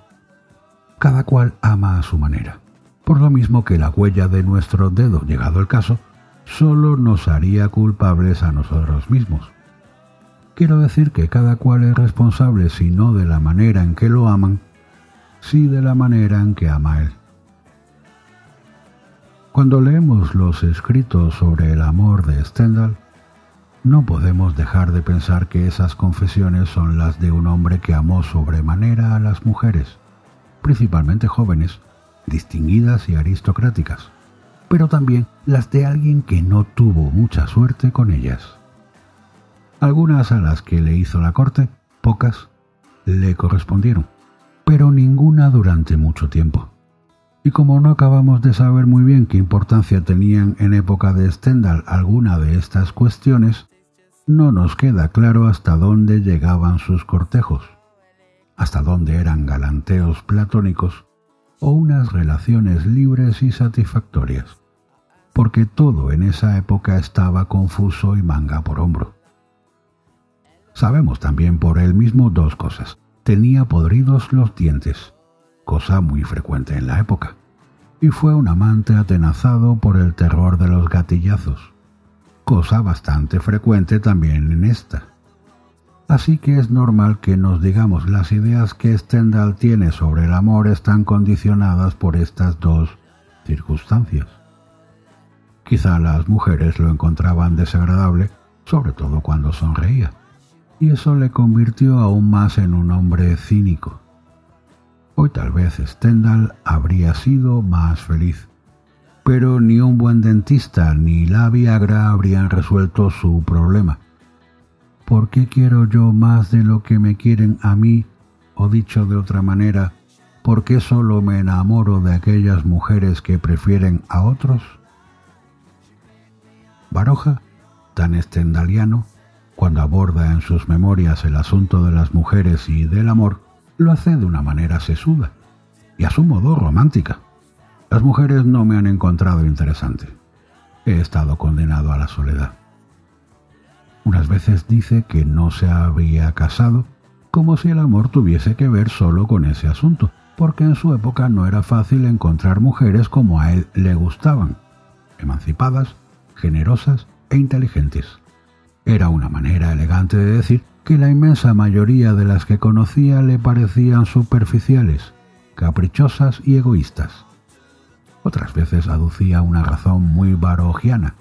Cada cual ama a su manera. Por lo mismo que la huella de nuestro dedo, llegado el caso, solo nos haría culpables a nosotros mismos. Quiero decir que cada cual es responsable si no de la manera en que lo aman, si de la manera en que ama él. Cuando leemos los escritos sobre el amor de Stendhal, no podemos dejar de pensar que esas confesiones son las de un hombre que amó sobremanera a las mujeres, principalmente jóvenes, distinguidas y aristocráticas, pero también las de alguien que no tuvo mucha suerte con ellas. Algunas a las que le hizo la corte, pocas, le correspondieron, pero ninguna durante mucho tiempo. Y como no acabamos de saber muy bien qué importancia tenían en época de Stendhal alguna de estas cuestiones, no nos queda claro hasta dónde llegaban sus cortejos. hasta dónde eran galanteos platónicos o unas relaciones libres y satisfactorias, porque todo en esa época estaba confuso y manga por hombro. Sabemos también por él mismo dos cosas. Tenía podridos los dientes, cosa muy frecuente en la época, y fue un amante atenazado por el terror de los gatillazos, cosa bastante frecuente también en esta. Así que es normal que nos digamos las ideas que Stendhal tiene sobre el amor están condicionadas por estas dos circunstancias. Quizá las mujeres lo encontraban desagradable, sobre todo cuando sonreía y eso le convirtió aún más en un hombre cínico. Hoy tal vez Stendhal habría sido más feliz, pero ni un buen dentista ni la Viagra habrían resuelto su problema. ¿Por qué quiero yo más de lo que me quieren a mí? O dicho de otra manera, ¿por qué solo me enamoro de aquellas mujeres que prefieren a otros? Baroja, tan stendhaliano, cuando aborda en sus memorias el asunto de las mujeres y del amor, lo hace de una manera sesuda y a su modo romántica. Las mujeres no me han encontrado interesante. He estado condenado a la soledad. Unas veces dice que no se había casado, como si el amor tuviese que ver solo con ese asunto, porque en su época no era fácil encontrar mujeres como a él le gustaban, emancipadas, generosas e inteligentes. Era una manera elegante de decir que la inmensa mayoría de las que conocía le parecían superficiales, caprichosas y egoístas. Otras veces aducía una razón muy barogiana,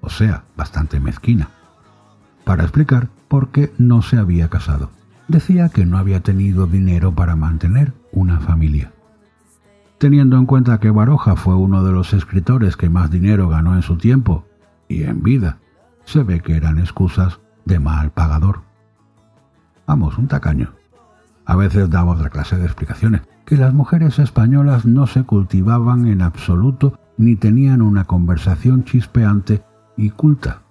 o sea, bastante mezquina, para explicar por qué no se había casado. Decía que no había tenido dinero para mantener una familia. Teniendo en cuenta que Baroja fue uno de los escritores que más dinero ganó en su tiempo y en vida, se ve que eran excusas de mal pagador. Vamos, un tacaño. A veces daba otra clase de explicaciones, que las mujeres españolas no se cultivaban en absoluto ni tenían una conversación chispeante y culta,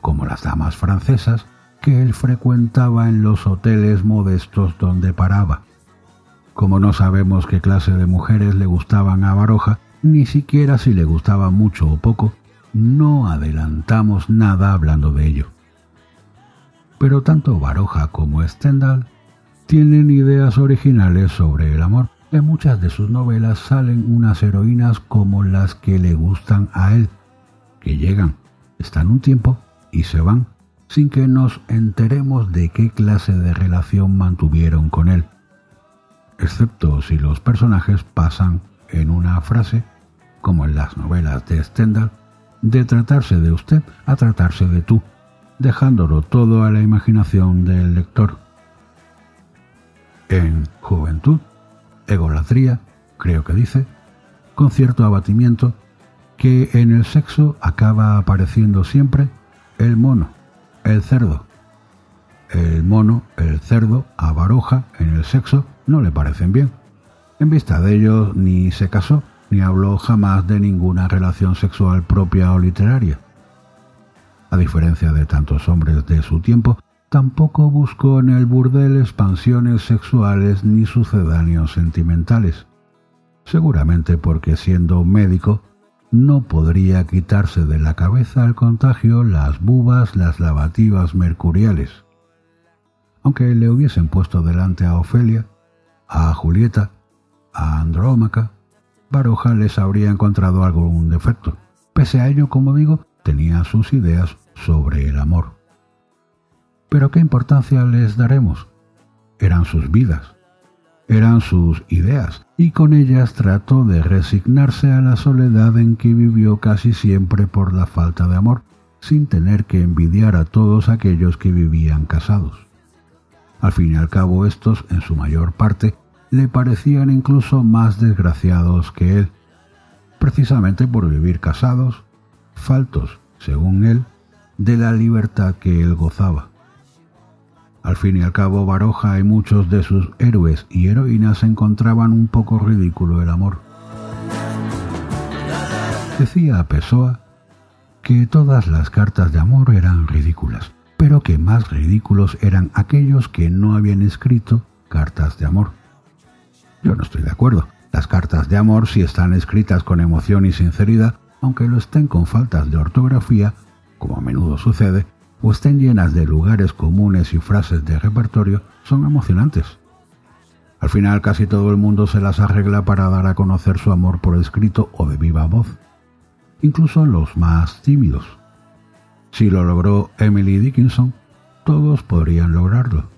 como las damas francesas que él frecuentaba en los hoteles modestos donde paraba. Como no sabemos qué clase de mujeres le gustaban a Baroja, ni siquiera si le gustaba mucho o poco, no adelantamos nada hablando de ello. Pero tanto Baroja como Stendhal tienen ideas originales sobre el amor. En muchas de sus novelas salen unas heroínas como las que le gustan a él, que llegan, están un tiempo y se van, sin que nos enteremos de qué clase de relación mantuvieron con él, excepto si los personajes pasan en una frase, como en las novelas de Stendhal, de tratarse de usted a tratarse de tú, dejándolo todo a la imaginación del lector. En Juventud, Egolatría, creo que dice, con cierto abatimiento, que en el sexo acaba apareciendo siempre el mono, el cerdo. El mono, el cerdo, a Baroja en el sexo no le parecen bien. En vista de ello, ni se casó ni habló jamás de ninguna relación sexual propia o literaria. A diferencia de tantos hombres de su tiempo, tampoco buscó en el burdel expansiones sexuales ni sucedáneos sentimentales, seguramente porque siendo médico no podría quitarse de la cabeza al contagio las bubas, las lavativas mercuriales. Aunque le hubiesen puesto delante a Ofelia, a Julieta, a Andrómaca, Baroja les habría encontrado algún defecto. Pese a ello, como digo, tenía sus ideas sobre el amor. Pero ¿qué importancia les daremos? Eran sus vidas, eran sus ideas, y con ellas trató de resignarse a la soledad en que vivió casi siempre por la falta de amor, sin tener que envidiar a todos aquellos que vivían casados. Al fin y al cabo estos, en su mayor parte, le parecían incluso más desgraciados que él, precisamente por vivir casados, faltos, según él, de la libertad que él gozaba. Al fin y al cabo, Baroja y muchos de sus héroes y heroínas encontraban un poco ridículo el amor. Decía Pessoa que todas las cartas de amor eran ridículas, pero que más ridículos eran aquellos que no habían escrito cartas de amor. Yo no estoy de acuerdo. Las cartas de amor, si están escritas con emoción y sinceridad, aunque lo estén con faltas de ortografía, como a menudo sucede, o estén llenas de lugares comunes y frases de repertorio, son emocionantes. Al final casi todo el mundo se las arregla para dar a conocer su amor por escrito o de viva voz, incluso los más tímidos. Si lo logró Emily Dickinson, todos podrían lograrlo.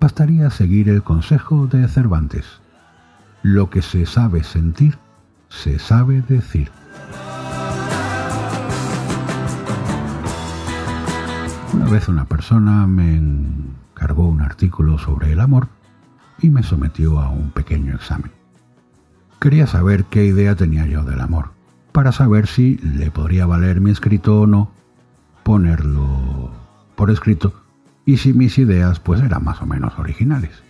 Bastaría seguir el consejo de Cervantes. Lo que se sabe sentir, se sabe decir. Una vez una persona me encargó un artículo sobre el amor y me sometió a un pequeño examen. Quería saber qué idea tenía yo del amor, para saber si le podría valer mi escrito o no, ponerlo por escrito, y si mis ideas pues eran más o menos originales.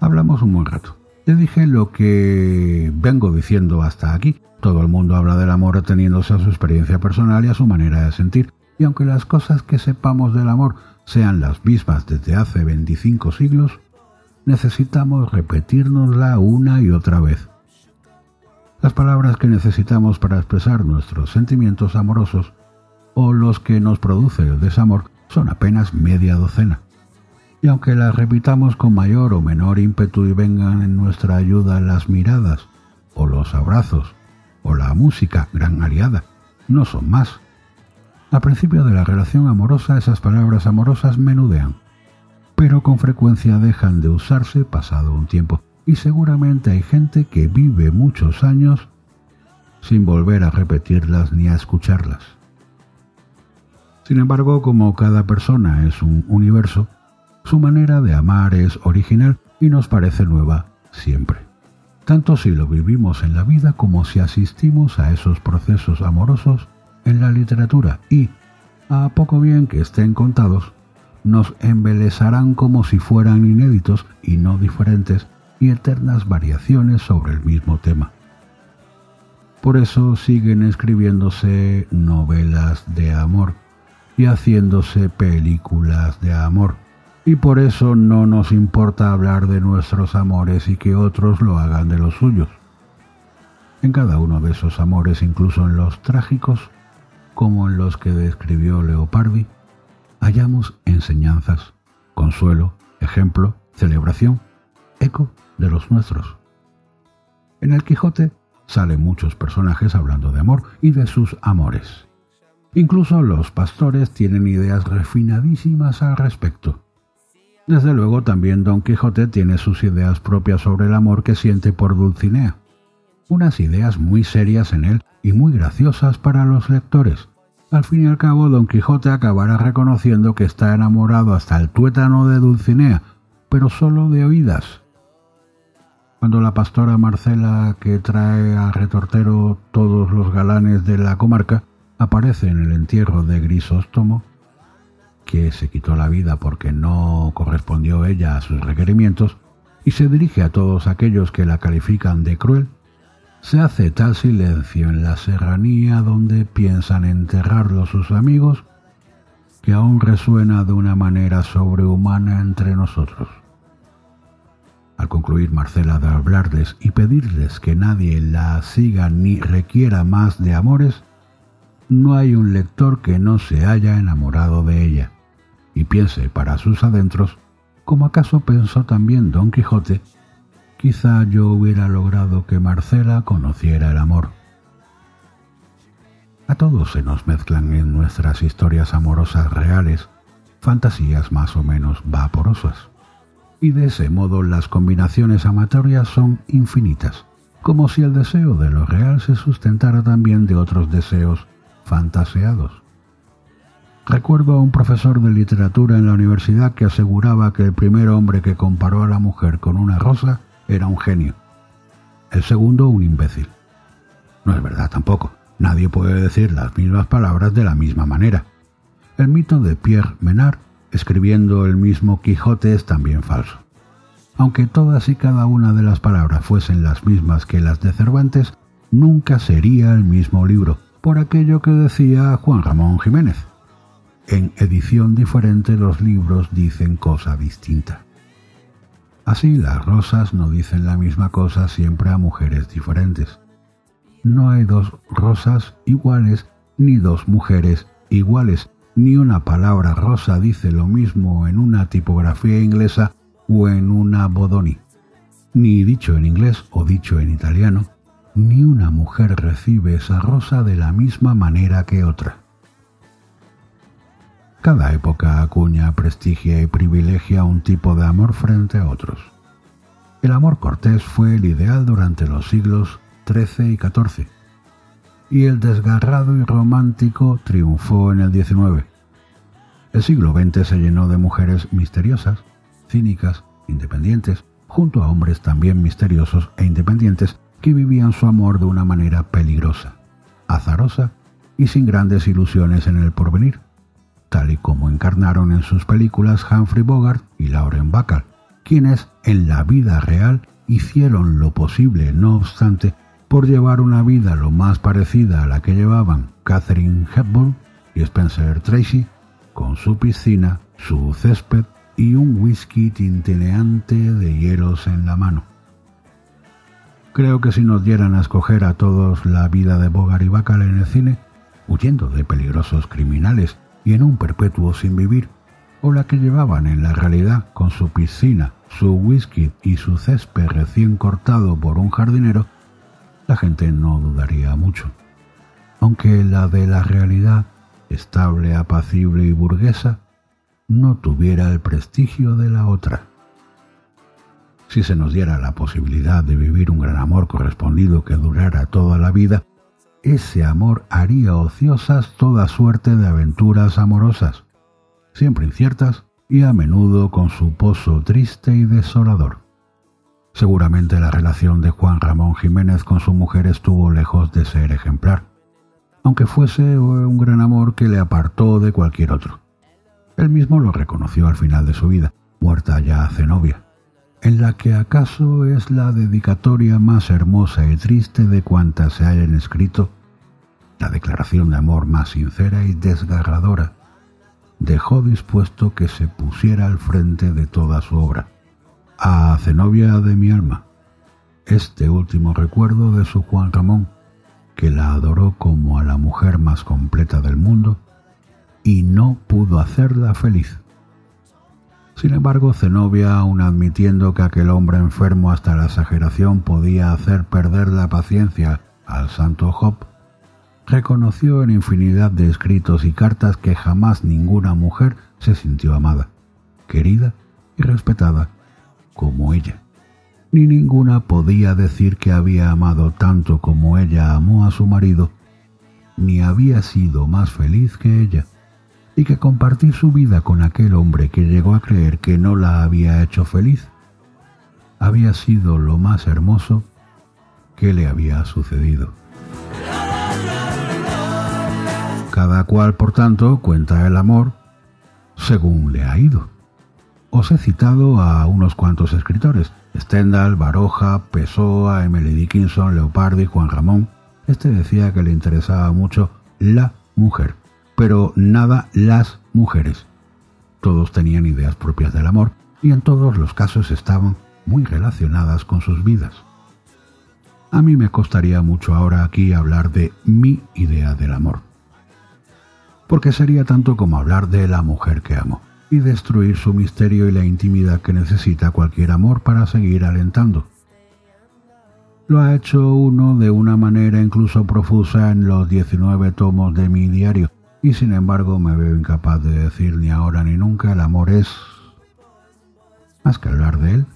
Hablamos un buen rato. Le dije lo que vengo diciendo hasta aquí. Todo el mundo habla del amor ateniéndose a su experiencia personal y a su manera de sentir, y aunque las cosas que sepamos del amor sean las mismas desde hace 25 siglos, necesitamos repetirnosla una y otra vez. Las palabras que necesitamos para expresar nuestros sentimientos amorosos o los que nos produce el desamor son apenas media docena. Y aunque las repitamos con mayor o menor ímpetu y vengan en nuestra ayuda las miradas, o los abrazos, o la música, gran aliada, no son más. Al principio de la relación amorosa esas palabras amorosas menudean pero con frecuencia dejan de usarse pasado un tiempo y seguramente hay gente que vive muchos años sin volver a repetirlas ni a escucharlas. Sin embargo, como cada persona es un universo, su manera de amar es original y nos parece nueva siempre, tanto si lo vivimos en la vida como si asistimos a esos procesos amorosos en la literatura y, a poco bien que estén contados, nos embelezarán como si fueran inéditos y no diferentes y eternas variaciones sobre el mismo tema. Por eso siguen escribiéndose novelas de amor y haciéndose películas de amor. Y por eso no nos importa hablar de nuestros amores y que otros lo hagan de los suyos. En cada uno de esos amores, incluso en los trágicos, como en los que describió Leopardi, hallamos enseñanzas, consuelo, ejemplo, celebración, eco de los nuestros. En el Quijote salen muchos personajes hablando de amor y de sus amores. Incluso los pastores tienen ideas refinadísimas al respecto. Desde luego también Don Quijote tiene sus ideas propias sobre el amor que siente por Dulcinea. Unas ideas muy serias en él y muy graciosas para los lectores, al fin y al cabo, Don Quijote acabará reconociendo que está enamorado hasta el tuétano de Dulcinea, pero solo de oídas. Cuando la pastora Marcela, que trae a retortero todos los galanes de la comarca, aparece en el entierro de Grisóstomo, que se quitó la vida porque no correspondió ella a sus requerimientos, y se dirige a todos aquellos que la califican de cruel, se hace tal silencio en la serranía donde piensan enterrarlo sus amigos que aún resuena de una manera sobrehumana entre nosotros. Al concluir Marcela de hablarles y pedirles que nadie la siga ni requiera más de amores, no hay un lector que no se haya enamorado de ella y piense para sus adentros, como acaso pensó también Don Quijote, quizá yo hubiera logrado que Marcela conociera el amor. A todos se nos mezclan en nuestras historias amorosas reales fantasías más o menos vaporosas, y de ese modo las combinaciones amatorias son infinitas, como si el deseo de lo real se sustentara también de otros deseos fantaseados. Recuerdo a un profesor de literatura en la universidad que aseguraba que el primer hombre que comparó a la mujer con una rosa era un genio. El segundo, un imbécil. No es verdad tampoco. Nadie puede decir las mismas palabras de la misma manera. El mito de Pierre Menard, escribiendo el mismo Quijote, es también falso. Aunque todas y cada una de las palabras fuesen las mismas que las de Cervantes, nunca sería el mismo libro, por aquello que decía Juan Ramón Jiménez. En edición diferente los libros dicen cosa distinta. Así las rosas no dicen la misma cosa siempre a mujeres diferentes. No hay dos rosas iguales ni dos mujeres iguales, ni una palabra rosa dice lo mismo en una tipografía inglesa o en una bodoni. Ni dicho en inglés o dicho en italiano, ni una mujer recibe esa rosa de la misma manera que otra. Cada época acuña, prestigia y privilegia un tipo de amor frente a otros. El amor cortés fue el ideal durante los siglos XIII y XIV, y el desgarrado y romántico triunfó en el XIX. El siglo XX se llenó de mujeres misteriosas, cínicas, independientes, junto a hombres también misteriosos e independientes que vivían su amor de una manera peligrosa, azarosa y sin grandes ilusiones en el porvenir, tal y como encarnaron en sus películas Humphrey Bogart y Lauren Bacall, quienes en la vida real hicieron lo posible, no obstante, por llevar una vida lo más parecida a la que llevaban Catherine Hepburn y Spencer Tracy, con su piscina, su césped y un whisky tintineante de hielos en la mano. Creo que si nos dieran a escoger a todos la vida de Bogart y Bacall en el cine, huyendo de peligrosos criminales y en un perpetuo sin vivir, o la que llevaban en la realidad con su piscina, su whisky y su césped recién cortado por un jardinero, la gente no dudaría mucho. Aunque la de la realidad, estable, apacible y burguesa, no tuviera el prestigio de la otra. Si se nos diera la posibilidad de vivir un gran amor correspondido que durara toda la vida, ese amor haría ociosas toda suerte de aventuras amorosas, siempre inciertas y a menudo con su pozo triste y desolador. Seguramente la relación de Juan Ramón Jiménez con su mujer estuvo lejos de ser ejemplar, aunque fuese un gran amor que le apartó de cualquier otro. Él mismo lo reconoció al final de su vida, muerta ya Zenobia, en la que acaso es la dedicatoria más hermosa y triste de cuantas se hayan escrito, la declaración de amor más sincera y desgarradora, dejó dispuesto que se pusiera al frente de toda su obra a Zenobia de mi alma, este último recuerdo de su Juan Ramón, que la adoró como a la mujer más completa del mundo y no pudo hacerla feliz. Sin embargo, Zenobia, aun admitiendo que aquel hombre enfermo hasta la exageración podía hacer perder la paciencia al santo Job, reconoció en infinidad de escritos y cartas que jamás ninguna mujer se sintió amada, querida y respetada como ella. Ni ninguna podía decir que había amado tanto como ella amó a su marido, ni había sido más feliz que ella, y que compartir su vida con aquel hombre que llegó a creer que no la había hecho feliz, había sido lo más hermoso que le había sucedido. Cada cual, por tanto, cuenta el amor según le ha ido. Os he citado a unos cuantos escritores, Stendhal, Baroja, Pessoa, Emily Dickinson, Leopardi, Juan Ramón. Este decía que le interesaba mucho la mujer, pero nada las mujeres. Todos tenían ideas propias del amor y en todos los casos estaban muy relacionadas con sus vidas. A mí me costaría mucho ahora aquí hablar de mi idea del amor, porque sería tanto como hablar de la mujer que amo y destruir su misterio y la intimidad que necesita cualquier amor para seguir alentando. Lo ha hecho uno de una manera incluso profusa en los 19 tomos de mi diario, y sin embargo me veo incapaz de decir ni ahora ni nunca el amor es... Más que hablar de él,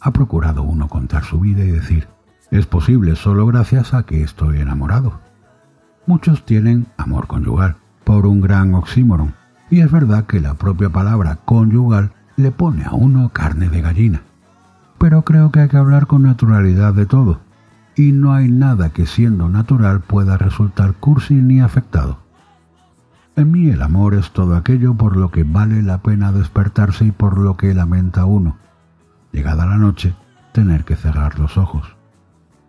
ha procurado uno contar su vida y decir, es posible solo gracias a que estoy enamorado. Muchos tienen amor conyugal, por un gran oxímoron, y es verdad que la propia palabra conyugal le pone a uno carne de gallina. Pero creo que hay que hablar con naturalidad de todo, y no hay nada que siendo natural pueda resultar cursi ni afectado. En mí el amor es todo aquello por lo que vale la pena despertarse y por lo que lamenta uno, llegada la noche, tener que cerrar los ojos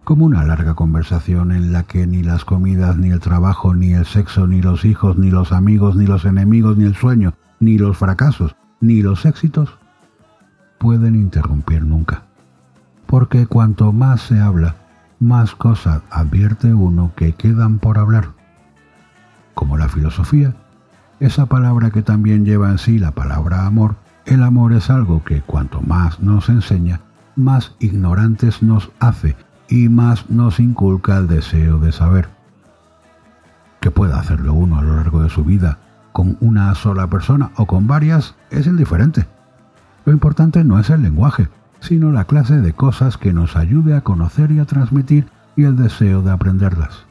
como una larga conversación en la que ni las comidas, ni el trabajo, ni el sexo, ni los hijos, ni los amigos, ni los enemigos, ni el sueño, ni los fracasos, ni los éxitos pueden interrumpir nunca. Porque cuanto más se habla, más cosas advierte uno que quedan por hablar. Como la filosofía, esa palabra que también lleva en sí la palabra amor, el amor es algo que cuanto más nos enseña, más ignorantes nos hace y más nos inculca el deseo de saber. Que pueda hacerlo uno a lo largo de su vida con una sola persona o con varias es indiferente. Lo importante no es el lenguaje, sino la clase de cosas que nos ayude a conocer y a transmitir y el deseo de aprenderlas.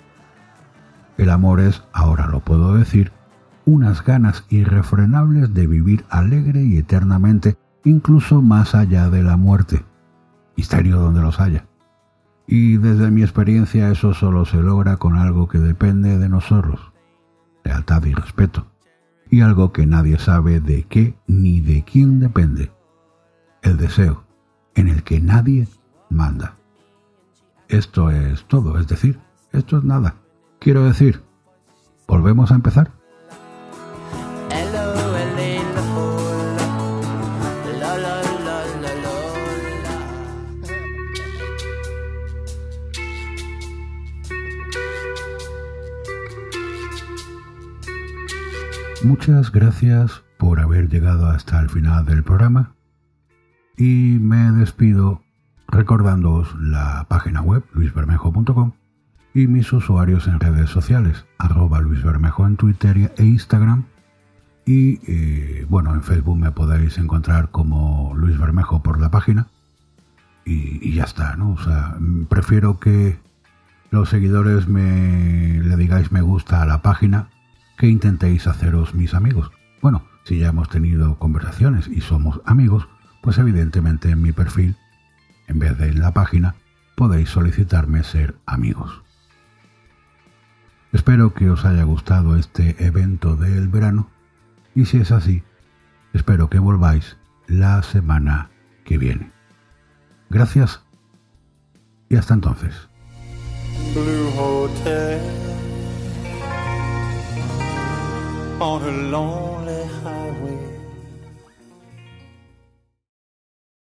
El amor es, ahora lo puedo decir, unas ganas irrefrenables de vivir alegre y eternamente, incluso más allá de la muerte. Misterio donde los haya. Y desde mi experiencia eso solo se logra con algo que depende de nosotros, lealtad y respeto, y algo que nadie sabe de qué ni de quién depende, el deseo, en el que nadie manda. Esto es todo, es decir, esto es nada. Quiero decir, ¿volvemos a empezar? Muchas gracias por haber llegado hasta el final del programa y me despido recordándoos la página web luisbermejo.com y mis usuarios en redes sociales, arroba luisbermejo en Twitter e Instagram y eh, bueno, en Facebook me podéis encontrar como Luis Bermejo por la página y, ya está, ¿no? O sea, prefiero que los seguidores me le digáis me gusta a la página que intentéis haceros mis amigos. Bueno, si ya hemos tenido conversaciones y somos amigos, pues evidentemente en mi perfil, en vez de en la página, podéis solicitarme ser amigos. Espero que os haya gustado este evento del verano y si es así, espero que volváis la semana que viene. Gracias y hasta entonces. on a lonely highway.